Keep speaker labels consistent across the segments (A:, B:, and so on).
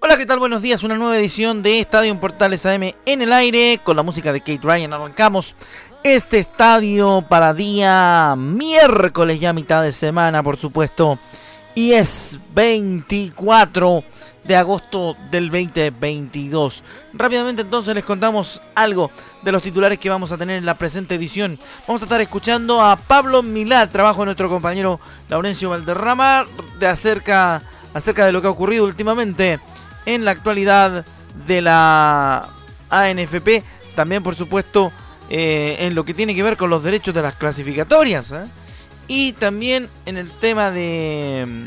A: Hola, ¿qué tal? Buenos días. Una nueva edición de Estadio Portales AM en el aire con la música de Kate Ryan. Arrancamos este estadio para día miércoles, ya mitad de semana, por supuesto. Y es 24 de agosto del 2022. Rápidamente entonces les contamos algo de los titulares que vamos a tener en la presente edición. Vamos a estar escuchando a Pablo Milad, trabajo de nuestro compañero Laurencio Valderrama, de acerca, acerca de lo que ha ocurrido últimamente en la actualidad de la ANFP. También, por supuesto, eh, en lo que tiene que ver con los derechos de las clasificatorias. ¿eh? Y también en el tema de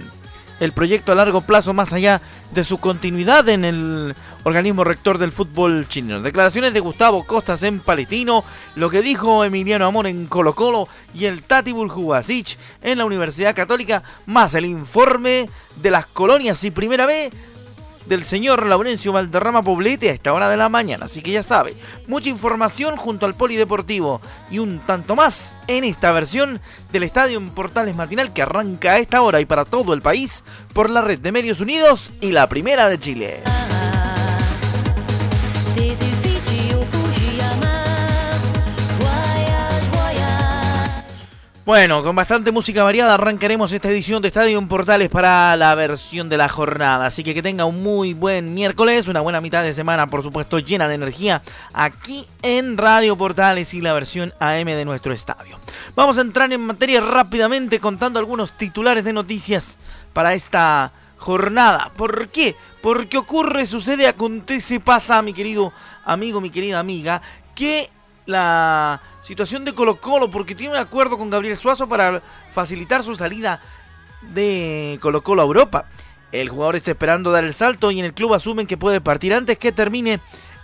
A: el proyecto a largo plazo más allá de su continuidad en el organismo rector del fútbol chileno. Declaraciones de Gustavo Costas en Palestino, lo que dijo Emiliano Amor en Colo Colo y el Tati Buljubasic en la Universidad Católica, más el informe de las colonias y primera vez del señor Laurencio Valderrama Poblete a esta hora de la mañana. Así que ya sabe, mucha información junto al Polideportivo y un tanto más en esta versión del Estadio en Portales Matinal que arranca a esta hora y para todo el país por la red de Medios Unidos y la Primera de Chile. Bueno, con bastante música variada arrancaremos esta edición de Estadio en Portales para la versión de la jornada. Así que que tenga un muy buen miércoles, una buena mitad de semana, por supuesto, llena de energía aquí en Radio Portales y la versión AM de nuestro estadio. Vamos a entrar en materia rápidamente contando algunos titulares de noticias para esta jornada. ¿Por qué? Porque ocurre, sucede, acontece, pasa, mi querido amigo, mi querida amiga, que la situación de Colo Colo, porque tiene un acuerdo con Gabriel Suazo para facilitar su salida de Colo Colo a Europa. El jugador está esperando dar el salto y en el club asumen que puede partir antes que termine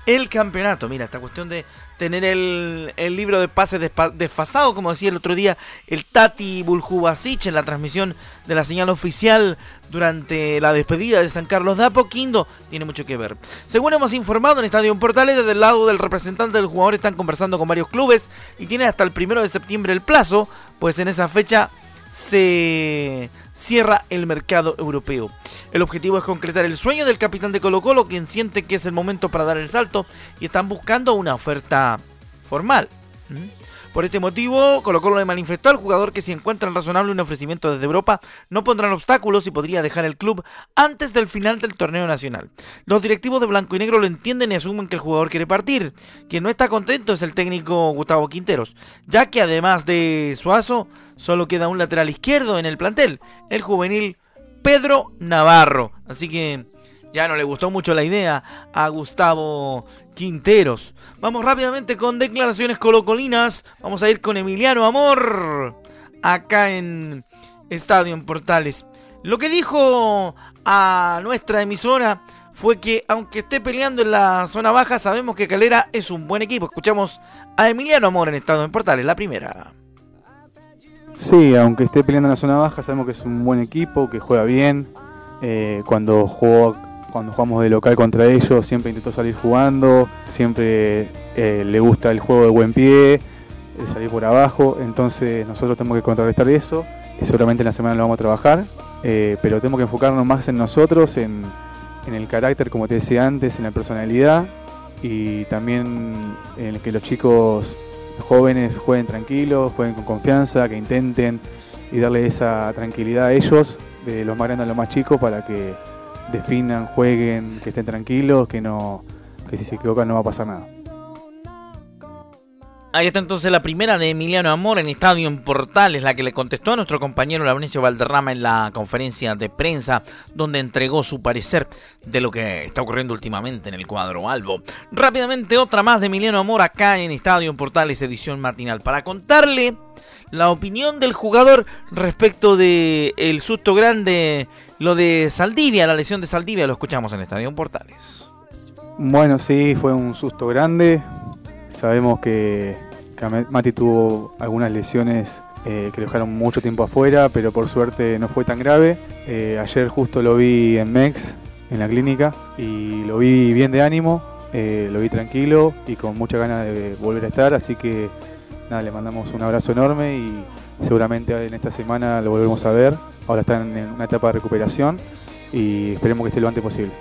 A: el campeonato. Mira, esta cuestión de tener el, el libro de pases desfasado, como decía el otro día el Tati Buljubasic en la transmisión de la señal oficial durante la despedida de San Carlos de Apoquindo, tiene mucho que ver. Según hemos informado en Estadio Portales, desde el lado del representante del jugador están conversando con varios clubes y tiene hasta el primero de septiembre el plazo, pues en esa fecha se cierra el mercado europeo. El objetivo es concretar el sueño del capitán de Colo Colo, quien siente que es el momento para dar el salto y están buscando una oferta formal. ¿Mm? Por este motivo, Colo Colo le manifestó al jugador que si encuentran razonable un ofrecimiento desde Europa, no pondrán obstáculos y podría dejar el club antes del final del torneo nacional. Los directivos de Blanco y Negro lo entienden y asumen que el jugador quiere partir. Quien no está contento es el técnico Gustavo Quinteros, ya que además de Suazo, solo queda un lateral izquierdo en el plantel, el juvenil Pedro Navarro. Así que ya no le gustó mucho la idea a Gustavo Quinteros. Vamos rápidamente con declaraciones colocolinas. Vamos a ir con Emiliano Amor acá en Estadio en Portales. Lo que dijo a nuestra emisora fue que aunque esté peleando en la zona baja, sabemos que Calera es un buen equipo. Escuchamos a Emiliano Amor en Estadio en Portales, la primera.
B: Sí, aunque esté peleando en la zona baja, sabemos que es un buen equipo, que juega bien. Eh, cuando jugó, cuando jugamos de local contra ellos, siempre intentó salir jugando, siempre eh, le gusta el juego de buen pie, de salir por abajo. Entonces nosotros tenemos que contrarrestar eso. Y seguramente en la semana lo vamos a trabajar, eh, pero tenemos que enfocarnos más en nosotros, en, en el carácter, como te decía antes, en la personalidad y también en que los chicos jóvenes jueguen tranquilos, jueguen con confianza, que intenten y darle esa tranquilidad a ellos, de los más grandes a los más chicos, para que definan, jueguen, que estén tranquilos, que no que si se equivocan no va a pasar nada.
A: Ahí está entonces la primera de Emiliano Amor en Estadio en Portales, la que le contestó a nuestro compañero Laurencio Valderrama en la conferencia de prensa, donde entregó su parecer de lo que está ocurriendo últimamente en el cuadro Albo. Rápidamente otra más de Emiliano Amor acá en Estadio en Portales, edición matinal, para contarle la opinión del jugador respecto de el susto grande, lo de Saldivia, la lesión de Saldivia, lo escuchamos en Estadio Portales.
B: Bueno, sí, fue un susto grande. Sabemos que, Mati tuvo algunas lesiones eh, que lo dejaron mucho tiempo afuera, pero por suerte no fue tan grave. Eh, ayer justo lo vi en MEX, en la clínica, y lo vi bien de ánimo, eh, lo vi tranquilo y con mucha ganas de volver a estar, así que nada, le mandamos un abrazo enorme y seguramente en esta semana lo volvemos a ver. Ahora está en una etapa de recuperación y esperemos que esté lo antes posible.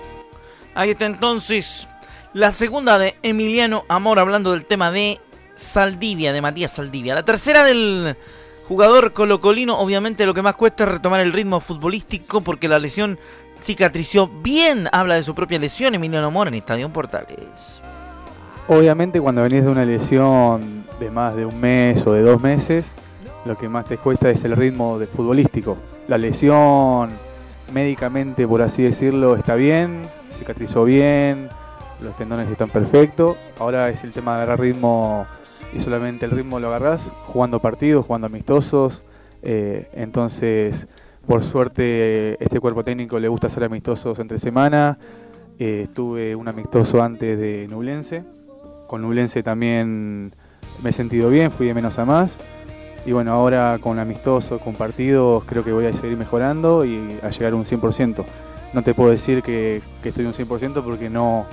A: Ahí está entonces la segunda de Emiliano Amor hablando del tema de Saldivia, de Matías Saldivia. La tercera del jugador colocolino, obviamente lo que más cuesta es retomar el ritmo futbolístico porque la lesión cicatrició bien. Habla de su propia lesión Emiliano Amor en Estadio Portales.
B: Obviamente cuando venís de una lesión de más de un mes o de dos meses, lo que más te cuesta es el ritmo futbolístico. La lesión médicamente, por así decirlo, está bien, cicatrizó bien, los tendones están perfectos. Ahora es el tema de agarrar ritmo y solamente el ritmo lo agarrás jugando partidos, jugando amistosos. Eh, entonces, por suerte, este cuerpo técnico le gusta hacer amistosos entre semana. Eh, estuve un amistoso antes de Nublense. Con Nublense también me he sentido bien, fui de menos a más. Y bueno, ahora con amistoso, con partidos, creo que voy a seguir mejorando y a llegar a un 100%. No te puedo decir que, estoy un 100% porque no,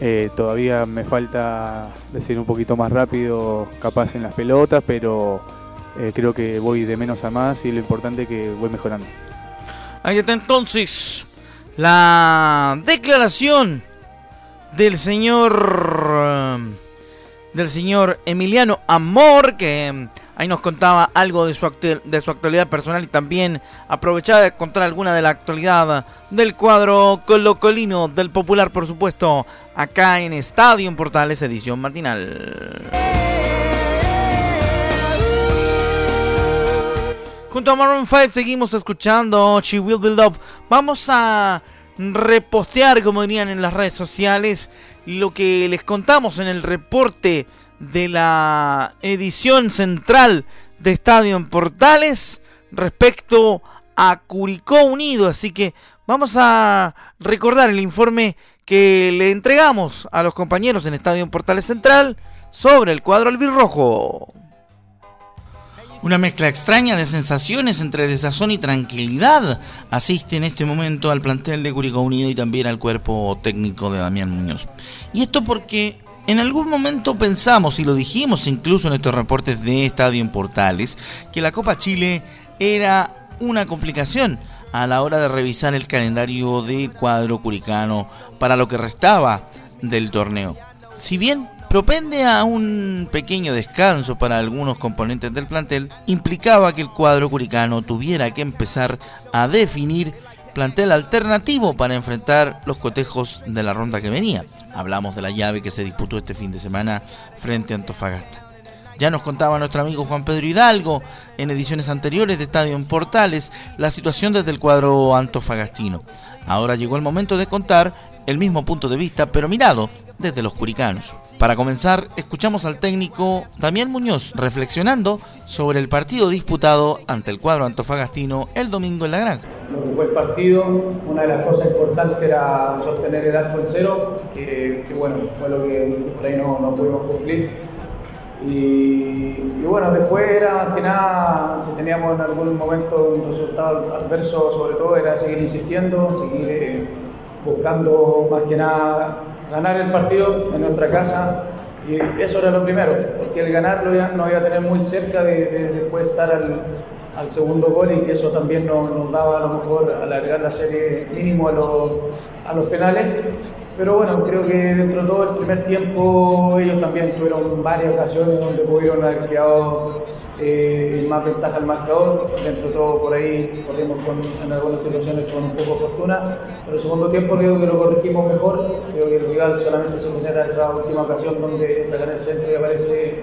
B: eh, todavía me falta decir un poquito más rápido, capaz en las pelotas, pero eh, creo que voy de menos a más y lo importante es que voy mejorando.
A: Ahí está entonces la declaración del señor del señor Emiliano Amor que Ahí nos contaba algo de su, de su actualidad personal y también aprovechaba de contar alguna de la actualidad del cuadro colocolino del popular, por supuesto, acá en Estadio en Portales, edición matinal. Junto a Maroon 5 seguimos escuchando She Will Be Love. Vamos a repostear, como dirían en las redes sociales, lo que les contamos en el reporte de la edición central de Estadio en Portales respecto a Curicó Unido. Así que vamos a recordar el informe que le entregamos a los compañeros en Estadio en Portales Central sobre el cuadro albirrojo. Una mezcla extraña de sensaciones entre desazón y tranquilidad asiste en este momento al plantel de Curicó Unido y también al cuerpo técnico de Damián Muñoz. Y esto porque en algún momento pensamos, y lo dijimos incluso en estos reportes de Estadio en Portales, que la Copa Chile era una complicación a la hora de revisar el calendario de cuadro curicano para lo que restaba del torneo. Si bien propende a un pequeño descanso para algunos componentes del plantel, implicaba que el cuadro curicano tuviera que empezar a definir plantel alternativo para enfrentar los cotejos de la ronda que venía. Hablamos de la llave que se disputó este fin de semana frente a Antofagasta. Ya nos contaba nuestro amigo Juan Pedro Hidalgo en ediciones anteriores de Estadio en Portales la situación desde el cuadro antofagastino. Ahora llegó el momento de contar el mismo punto de vista, pero mirado desde los curicanos. Para comenzar, escuchamos al técnico Damián Muñoz reflexionando sobre el partido disputado ante el cuadro antofagastino el domingo en la granja.
C: Lo que fue el partido, una de las cosas importantes era sostener el arco en cero, que, bueno, fue lo que por ahí no, no pudimos cumplir. Y, bueno, después era más que nada, si teníamos en algún momento un resultado adverso, sobre todo, era seguir insistiendo, seguir eh, buscando más que nada ganar el partido en nuestra casa. Y eso era lo primero, porque el ganarlo ya nos iba a tener muy cerca de, estar al, al, segundo gol y que eso también nos, nos, daba a lo mejor alargar la serie mínimo a los, a los penales. Pero bueno, creo que dentro de todo el primer tiempo ellos también tuvieron varias ocasiones donde pudieron haber creado eh, más ventaja al marcador. Dentro de todo por ahí corrimos con, en algunas situaciones con un poco de fortuna. Pero el segundo tiempo creo que lo corregimos mejor. Creo que el rival solamente se genera esa última ocasión donde sacan el centro y aparece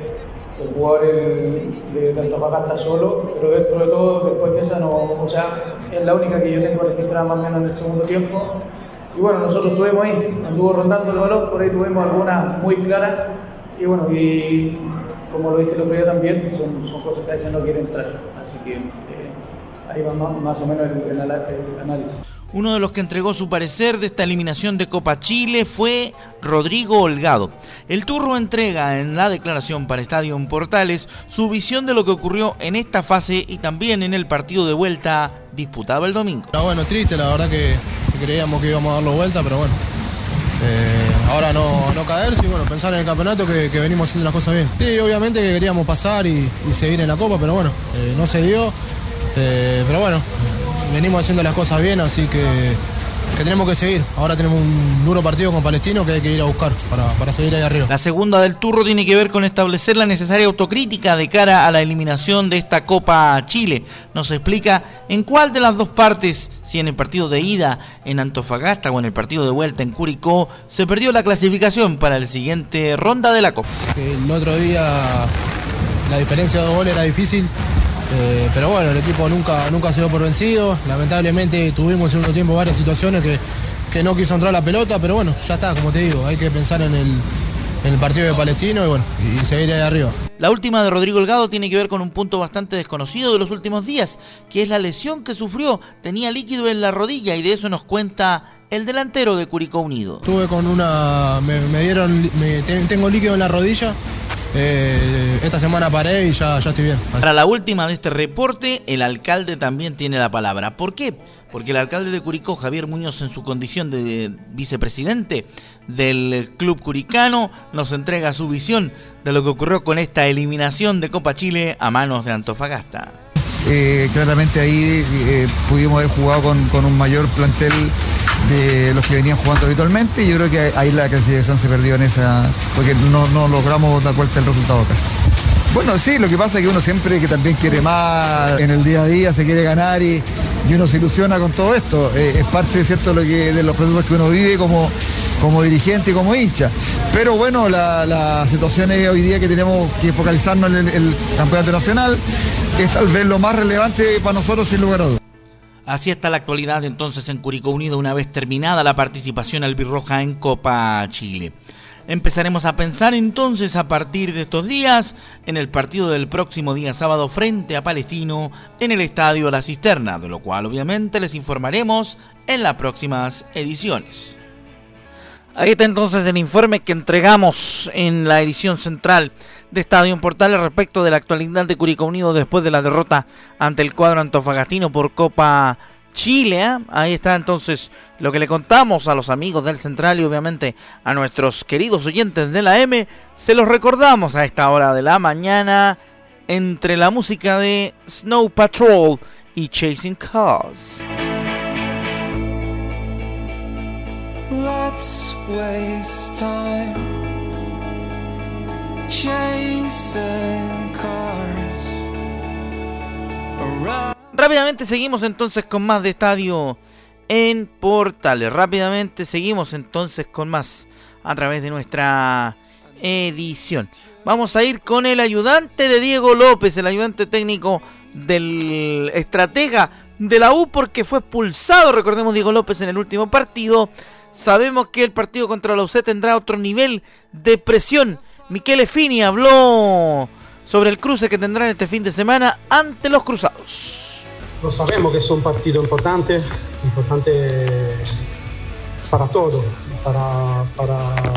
C: el jugador de, de Antofagasta solo, pero dentro de todo, después de esa, no, o sea, es la única que yo tengo registrada más o menos en el segundo tiempo. Y bueno, nosotros estuvimos ahí, anduvo rondando el balón, por ahí tuvimos algunas muy claras. Y bueno, y como lo dije el otro día también, son, cosas que a veces no quieren entrar. Así que eh, ahí va más, o menos el análisis.
A: Uno de los que entregó su parecer de esta eliminación de Copa Chile fue Rodrigo Holgado. El turro entrega en la declaración para Estadio Portales su visión de lo que ocurrió en esta fase y también en el partido de vuelta disputado el domingo.
D: Era bueno, triste, la verdad que, creíamos que íbamos a darlo vuelta, pero bueno. eh, ahora no, no caerse y bueno, pensar en el campeonato que, venimos haciendo las cosas bien. Sí, obviamente que queríamos pasar y, y seguir en la copa, pero bueno, eh, no se dio. Eh, pero bueno, venimos haciendo las cosas bien, así que, que tenemos que seguir. Ahora tenemos un duro partido con Palestino que hay que ir a buscar para, para seguir ahí arriba.
A: La segunda del turro tiene que ver con establecer la necesaria autocrítica de cara a la eliminación de esta Copa Chile. Nos explica en cuál de las dos partes, si en el partido de ida en Antofagasta o en el partido de vuelta en Curicó, se perdió la clasificación para la siguiente ronda de la Copa.
D: el otro día la diferencia de dos goles era difícil, eh, pero bueno, el equipo nunca, nunca se dio por vencido. Lamentablemente tuvimos en un tiempo varias situaciones que, que no quiso entrar la pelota, pero bueno, ya está, como te digo, hay que pensar en el, en el partido de Palestino y bueno, y seguir ahí arriba.
A: La última de Rodrigo Holgado tiene que ver con un punto bastante desconocido de los últimos días, que es la lesión que sufrió. Tenía líquido en la rodilla y de eso nos cuenta el delantero de Curicó Unido.
D: Tuve con una. Me, me dieron. me- tengo líquido en la rodilla. Eh, esta semana paré y ya, ya estoy bien.
A: Para la última de este reporte, el alcalde también tiene la palabra. ¿Por qué? Porque el alcalde de Curicó, Javier Muñoz, en su condición de vicepresidente del club curicano, nos entrega su visión de lo que ocurrió con esta eliminación de Copa Chile a manos de Antofagasta.
E: Eh, claramente ahí eh, pudimos haber jugado con, con un mayor plantel de los que venían jugando habitualmente y yo creo que ahí la clasificación se perdió en esa, porque no, no logramos dar vuelta el resultado acá. Bueno, sí, lo que pasa es que uno siempre que también quiere más en el día a día, se quiere ganar y, y uno se ilusiona con todo esto. Eh, es parte ¿cierto? Lo que, de los procesos que uno vive como, como dirigente y como hincha. Pero bueno, la, la situación es hoy día que tenemos que focalizarnos en el, campeonato nacional, que es tal vez lo más relevante para nosotros sin lugar a.
A: Así está la actualidad entonces en Curicó Unido una vez terminada la participación albirroja en Copa Chile. Empezaremos a pensar entonces a partir de estos días en el partido del próximo día sábado frente a Palestino en el Estadio La Cisterna, de lo cual obviamente les informaremos en las próximas ediciones. Ahí está entonces el informe que entregamos en la edición central de Estadio Portales respecto de la actualidad de Curicó Unido después de la derrota ante el cuadro antofagastino por Copa Chile. ¿eh? Ahí está entonces lo que le contamos a los amigos del Central y obviamente a nuestros queridos oyentes de la M. Se los recordamos a esta hora de la mañana entre la música de Snow Patrol y Chasing Cars. Rápidamente seguimos entonces con más de estadio en Portales. Rápidamente seguimos entonces con más a través de nuestra edición. Vamos a ir con el ayudante de Diego López, el ayudante técnico del estratega de la U porque fue expulsado, recordemos Diego López en el último partido. Sabemos que el partido contra la UC tendrá otro nivel de presión. Michele Fini habló sobre el cruce que tendrán este fin de semana ante los Cruzados.
F: Lo sabemos que es un partido importante, importante para todo, para,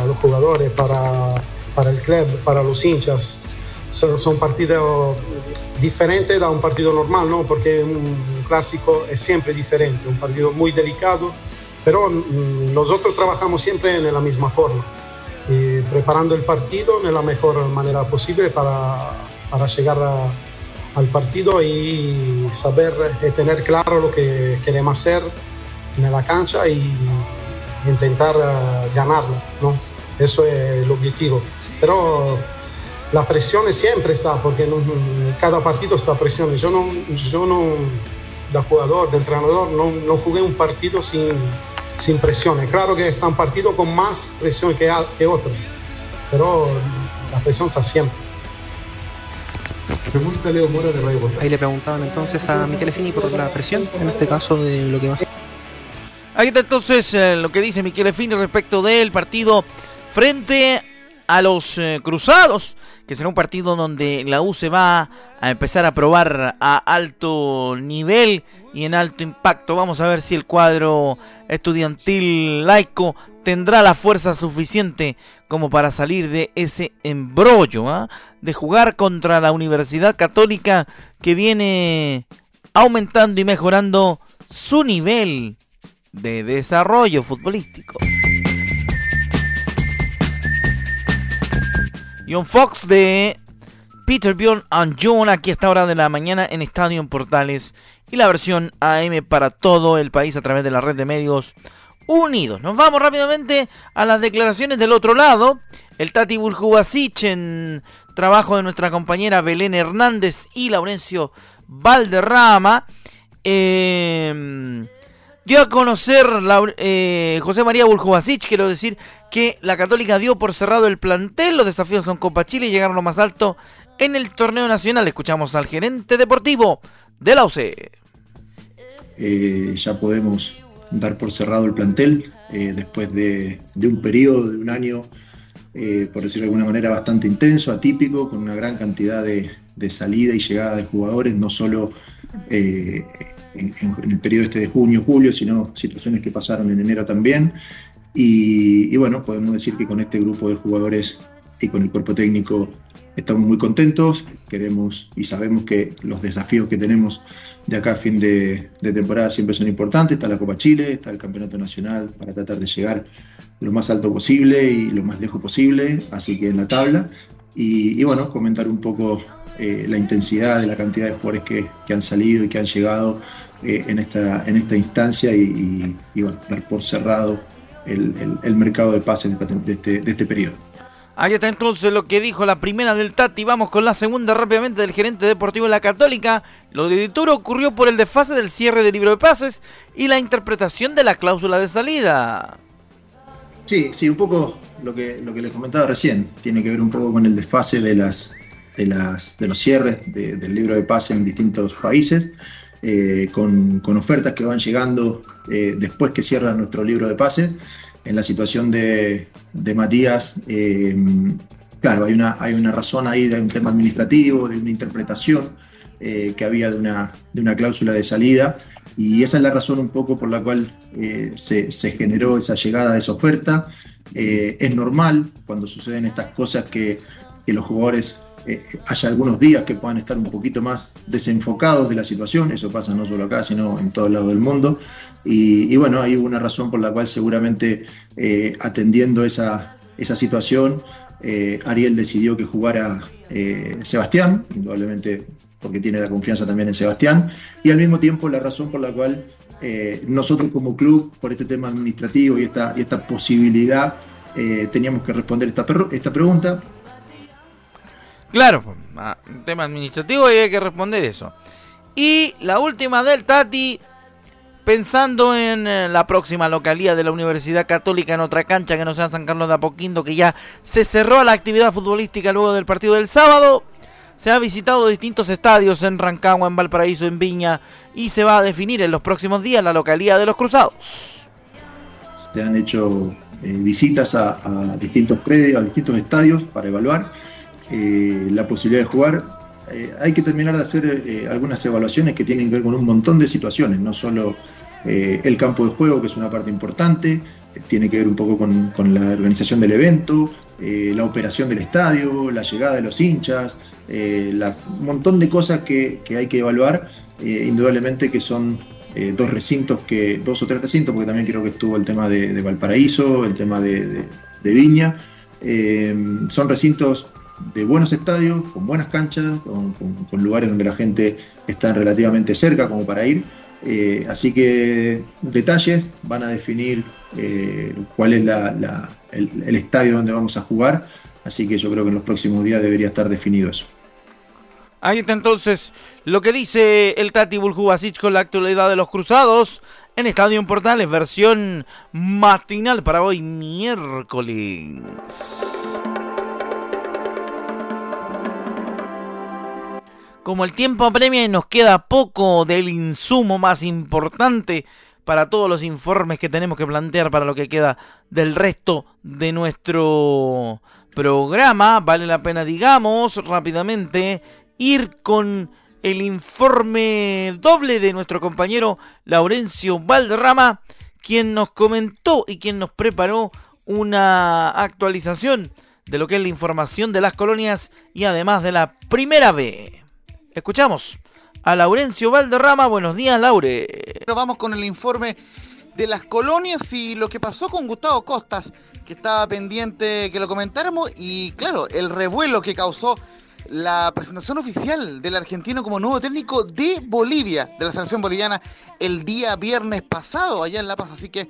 F: los jugadores, para el club, para los hinchas. Son, partidos diferentes da un partido normal, ¿no? porque un clásico es siempre diferente, un partido muy delicado, pero mm, nosotros trabajamos siempre en la misma forma, preparando el partido de la mejor manera posible para, para llegar a, al partido y saber y tener claro lo que queremos hacer en la cancha y intentar uh, ganarlo, ¿no? Eso es el objetivo. Pero la presión siempre está, porque no, cada partido está presión. Yo no, yo no, de jugador, de entrenador, no, no jugué un partido sin, sin presión. Claro que está un partido con más presión que, que otro, pero la presión está siempre. Pregunta Leo Mora de Radio Portal.
G: Ahí le preguntaban entonces a Michele Fini por la presión, en este caso de lo que va a ser.
A: Ahí está entonces eh, lo que dice Michele Fini respecto del partido frente a los eh, Cruzados, que será un partido donde la U se va a empezar a probar a alto nivel y en alto impacto. Vamos a ver si el cuadro estudiantil laico tendrá la fuerza suficiente como para salir de ese embrollo, ¿ah? de jugar contra la Universidad Católica que viene aumentando y mejorando su nivel de desarrollo futbolístico. John Fox de Peter Bjorn and John aquí a esta hora de la mañana en Estadio Portales y la versión AM para todo el país a través de la red de medios unidos. Nos vamos rápidamente a las declaraciones del otro lado. El Tati Buljubasic en trabajo de nuestra compañera Belén Hernández y Laurencio Valderrama. Eh, dio a conocer eh, José María Buljubasic, quiero decir que la Católica dio por cerrado el plantel. Los desafíos son Copa Chile y llegaron lo más alto en el torneo nacional. Escuchamos al gerente deportivo de la UC.
H: Eh, ya podemos dar por cerrado el plantel eh, después de, un periodo de un año, por decirlo de alguna manera, bastante intenso, atípico, con una gran cantidad de, salida y llegada de jugadores, no solo en, en, el periodo este de junio, julio, sino situaciones que pasaron en enero también. Y, y bueno, podemos decir que con este grupo de jugadores y con el cuerpo técnico estamos muy contentos, queremos y sabemos que los desafíos que tenemos de acá a fin de, de, temporada siempre son importantes. Está la Copa Chile, está el Campeonato Nacional para tratar de llegar lo más alto posible y lo más lejos posible, así que en la tabla. Y, y bueno, comentar un poco eh, la intensidad de la cantidad de jugadores que, que, han salido y que han llegado eh, en, esta, en esta instancia y, y, y, bueno, dar por cerrado el, el, el mercado de pases de, de, este, de este periodo.
A: Ahí está entonces lo que dijo la primera del Tati. Vamos con la segunda rápidamente del gerente deportivo de la Católica. Lo de Dituro ocurrió por el desfase del cierre del libro de pases y la interpretación de la cláusula de salida.
H: Sí, sí, un poco lo que, lo que les comentaba recién. Tiene que ver un poco con el desfase de, las, de, las, de los cierres de, del libro de pases en distintos países. Eh, con, con, ofertas que van llegando eh, después que cierra nuestro libro de pases en la situación de, Matías, eh, claro, hay una, hay una razón ahí de un tema administrativo, de una interpretación eh, que había de una, de una cláusula de salida, y esa es la razón un poco por la cual se, generó esa llegada de esa oferta. Es normal cuando suceden estas cosas que los jugadores eh, haya algunos días que puedan estar un poquito más desenfocados de la situación, eso pasa no solo acá, sino en todo lado del mundo. Y, y bueno, hay una razón por la cual seguramente eh, atendiendo esa, esa situación, eh, Ariel decidió que jugara eh, Sebastián, indudablemente porque tiene la confianza también en Sebastián, y al mismo tiempo la razón por la cual nosotros como club, por este tema administrativo y esta, y esta posibilidad, teníamos que responder esta, esta pregunta,
A: Claro, tema administrativo y hay que responder eso. Y la última del Tati, pensando en eh, la próxima localía de la Universidad Católica en otra cancha que no sea San Carlos de Apoquindo, que ya se cerró la actividad futbolística luego del partido del sábado. Se ha visitado distintos estadios en Rancagua, en Valparaíso, en Viña y se va a definir en los próximos días la localía de los Cruzados.
H: Se han hecho eh, visitas a distintos predios, a distintos estadios para evaluar eh, la posibilidad de jugar. Eh, hay que terminar de hacer eh, algunas evaluaciones que tienen que ver con un montón de situaciones, no solo el campo de juego, que es una parte importante, tiene que ver un poco con, la organización del evento, la operación del estadio, la llegada de los hinchas, un montón de cosas que, hay que evaluar, indudablemente que son dos recintos, que dos o tres recintos, porque también creo que estuvo el tema de, Valparaíso, el tema de Viña, son recintos de buenos estadios, con buenas canchas, con, lugares donde la gente está relativamente cerca como para ir. Eh, así que detalles van a definir eh, cuál es el, el, estadio donde vamos a jugar. Así que yo creo que en los próximos días debería estar definido eso.
A: Ahí está entonces lo que dice el Tati Buljubasic con la actualidad de los cruzados en Estadio en Portales, versión matinal para hoy miércoles. Como el tiempo apremia y nos queda poco del insumo más importante para todos los informes que tenemos que plantear para lo que queda del resto de nuestro programa, vale la pena, digamos, rápidamente, ir con el informe doble de nuestro compañero Laurencio Valderrama, quien nos comentó y quien nos preparó una actualización de lo que es la información de las colonias y además de la primera B. Escuchamos a Laurencio Valderrama. Buenos días, Laure.
I: Pero vamos con el informe de las colonias y lo que pasó con Gustavo Costas, que estaba pendiente que lo comentáramos, y claro, el revuelo que causó la presentación oficial del argentino como nuevo técnico de Bolivia, de la selección boliviana, el día viernes pasado allá en La Paz. Así que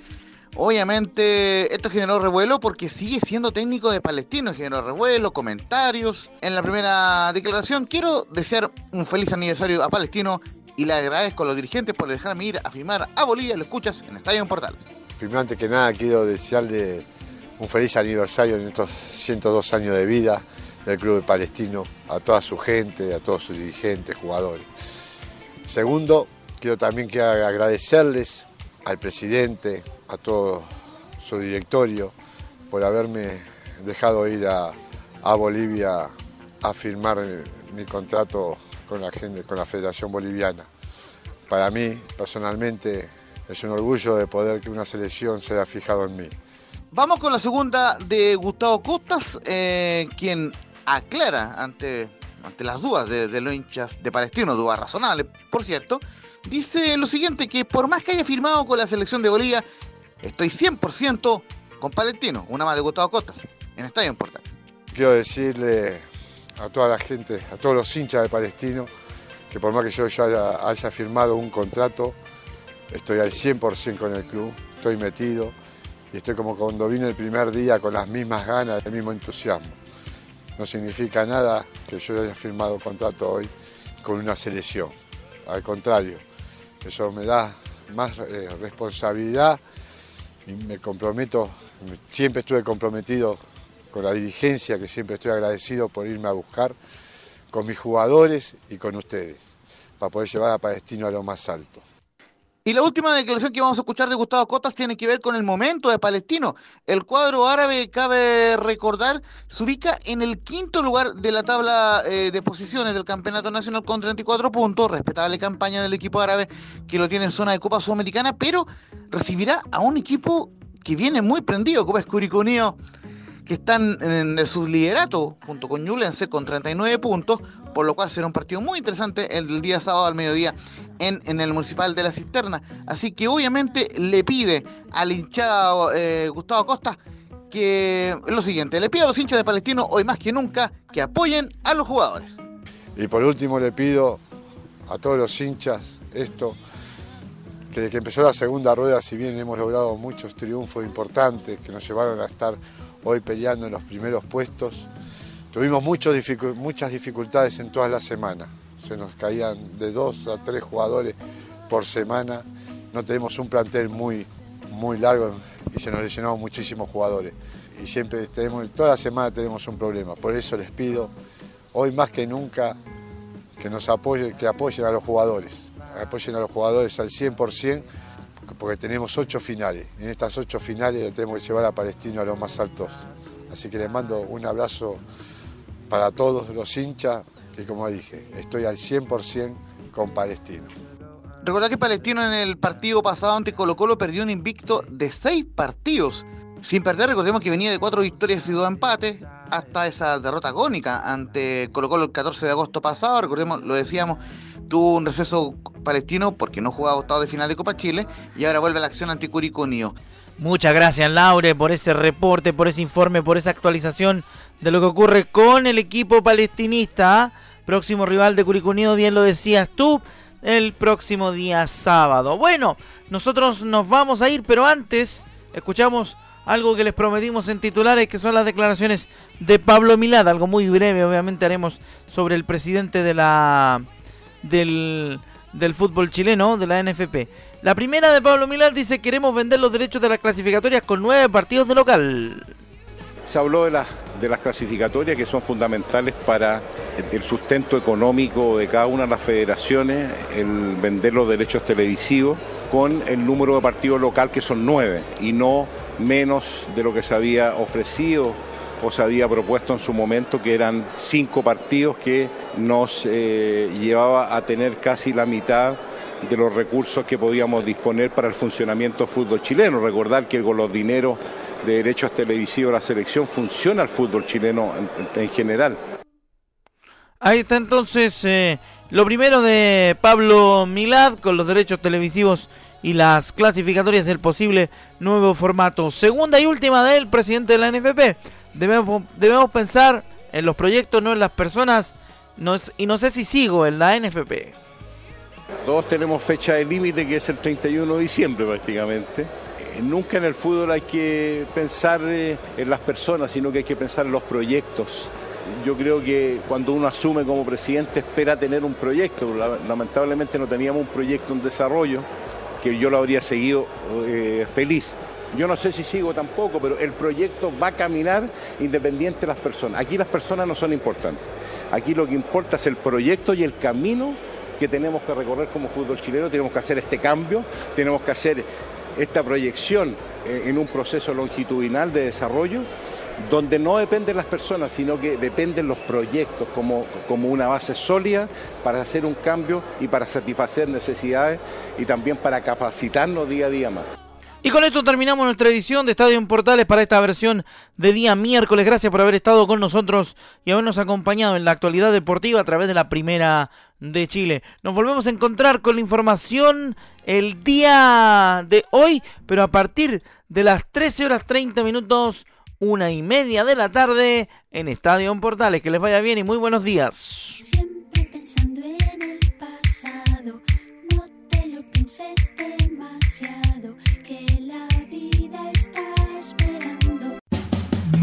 I: Obviamente esto generó revuelo porque sigue siendo técnico de Palestino, generó revuelo, comentarios. En la primera declaración quiero desear un feliz aniversario a Palestino y le agradezco a los dirigentes por dejarme ir a firmar a Bolivia, lo escuchas en Estadio Portales.
J: Primero, antes que nada, quiero desearle un feliz aniversario en estos 102 años de vida del Club Palestino, a toda su gente, a todos sus dirigentes, jugadores. Segundo, quiero también que agradecerles al presidente, a todo su directorio por haberme dejado ir a, a Bolivia a firmar mi contrato con la, gente, con la Federación Boliviana. Para mí, personalmente, es un orgullo de poder que una selección se haya fijado en mí.
I: Vamos con la segunda de Gustavo Costas, eh, quien aclara ante, ante las dudas de, de los hinchas de Palestino, dudas razonables, por cierto, dice lo siguiente, que por más que haya firmado con la selección de Bolivia, estoy 100% con Palestino, una más de Gustavo Costas, en Estadio en Portales.
J: Quiero decirle a toda la gente, a todos los hinchas de Palestino, que por más que yo ya haya, haya firmado un contrato, estoy al 100% con el club, estoy metido y estoy como cuando vine el primer día con las mismas ganas, el mismo entusiasmo. No significa nada que yo haya firmado contrato hoy con una selección, al contrario, eso me da más eh, responsabilidad y me comprometo, siempre estuve comprometido con la dirigencia, que siempre estoy agradecido por irme a buscar, con mis jugadores y con ustedes, para poder llevar a Palestino a lo más alto.
I: Y la última declaración que vamos a escuchar de Gustavo Cotas tiene que ver con el momento de Palestino. El cuadro árabe, cabe recordar, se ubica en el quinto lugar de la tabla eh, de posiciones del Campeonato Nacional con 34 puntos. Respetable campaña del equipo árabe que lo tiene en zona de Copa Sudamericana, pero recibirá a un equipo que viene muy prendido, Copa Escuriconio, que están en el subliderato junto con Ñublense con 39 puntos, por lo cual será un partido muy interesante el día sábado al mediodía en, en el Municipal de la Cisterna. Así que obviamente le pide al hinchado eh, Gustavo Costa que lo siguiente, le pide a los hinchas de Palestino hoy más que nunca que apoyen a los jugadores.
J: Y por último le pido a todos los hinchas esto, que desde que empezó la segunda rueda, si bien hemos logrado muchos triunfos importantes que nos llevaron a estar hoy peleando en los primeros puestos, tuvimos muchos muchas dificultades en todas las semanas. Se nos caían de dos a tres jugadores por semana. No tenemos un plantel muy, muy largo y se nos lesionaron muchísimos jugadores. Y siempre tenemos, toda la semana tenemos un problema. Por eso les pido, hoy más que nunca, que nos apoyen, que apoyen a los jugadores. Apoyen a los jugadores al 100%, porque tenemos ocho finales. En estas ocho finales tenemos que llevar a Palestino a los más altos. Así que les mando un abrazo para todos los hinchas, que como dije, estoy al 100% con Palestino.
I: Recordad que Palestino en el partido pasado ante Colo Colo perdió un invicto de seis partidos. Sin perder, recordemos que venía de cuatro victorias y dos empates hasta esa derrota agónica ante Colo Colo el 14 de agosto pasado. Recordemos, lo decíamos, tuvo un receso palestino porque no jugaba octavo de final de Copa Chile y ahora vuelve a la acción ante Curicó Unido.
A: Muchas gracias Laure por ese reporte, por ese informe, por esa actualización de lo que ocurre con el equipo palestinista. Próximo rival de Curicó Unido, bien lo decías tú, el próximo día sábado. Bueno, nosotros nos vamos a ir, pero antes escuchamos algo que les prometimos en titulares, que son las declaraciones de Pablo Milad, algo muy breve, obviamente haremos sobre el presidente de la del, del fútbol chileno, de la NFP. La primera de Pablo Milad dice queremos vender los derechos de las clasificatorias con nueve partidos de local.
K: Se habló de, la, de las clasificatorias que son fundamentales para el sustento económico de cada una de las federaciones, el vender los derechos televisivos con el número de partidos local que son nueve y no menos de lo que se había ofrecido se había propuesto en su momento, que eran cinco partidos que nos eh, llevaba a tener casi la mitad de los recursos que podíamos disponer para el funcionamiento del fútbol chileno. Recordar que con los dineros de derechos televisivos la selección funciona el fútbol chileno en, en general.
A: Ahí está entonces eh, lo primero de Pablo Milad con los derechos televisivos y las clasificatorias del posible nuevo formato. Segunda y última del presidente de la NFP. Debemos, debemos pensar en los proyectos, no en las personas. Y no sé si sigo en la NFP.
K: Todos tenemos fecha de límite que es el 31 de diciembre prácticamente. Eh, Nunca en el fútbol hay que pensar eh, en las personas, sino que hay que pensar en los proyectos. Yo creo que cuando uno asume como presidente espera tener un proyecto. La- Lamentablemente no teníamos un proyecto en desarrollo que yo lo habría seguido eh, feliz. Yo no sé si sigo tampoco, pero el proyecto va a caminar independiente de las personas. Aquí las personas no son importantes. Aquí lo que importa es el proyecto y el camino que tenemos que recorrer como fútbol chileno. Tenemos que hacer este cambio, tenemos que hacer esta proyección eh, en un proceso longitudinal de desarrollo donde no dependen las personas, sino que dependen los proyectos como, como una base sólida para hacer un cambio y para satisfacer necesidades y también para capacitarnos día a día más.
A: Y con esto terminamos nuestra edición de Estadio en Portales para esta versión de día miércoles. Gracias por haber estado con nosotros y habernos acompañado en la actualidad deportiva a través de la Primera de Chile. Nos volvemos a encontrar con la información el día de hoy, pero a partir de las 13 horas 30 minutos, una y media de la tarde en Estadio en Portales. Que les vaya bien y muy buenos días.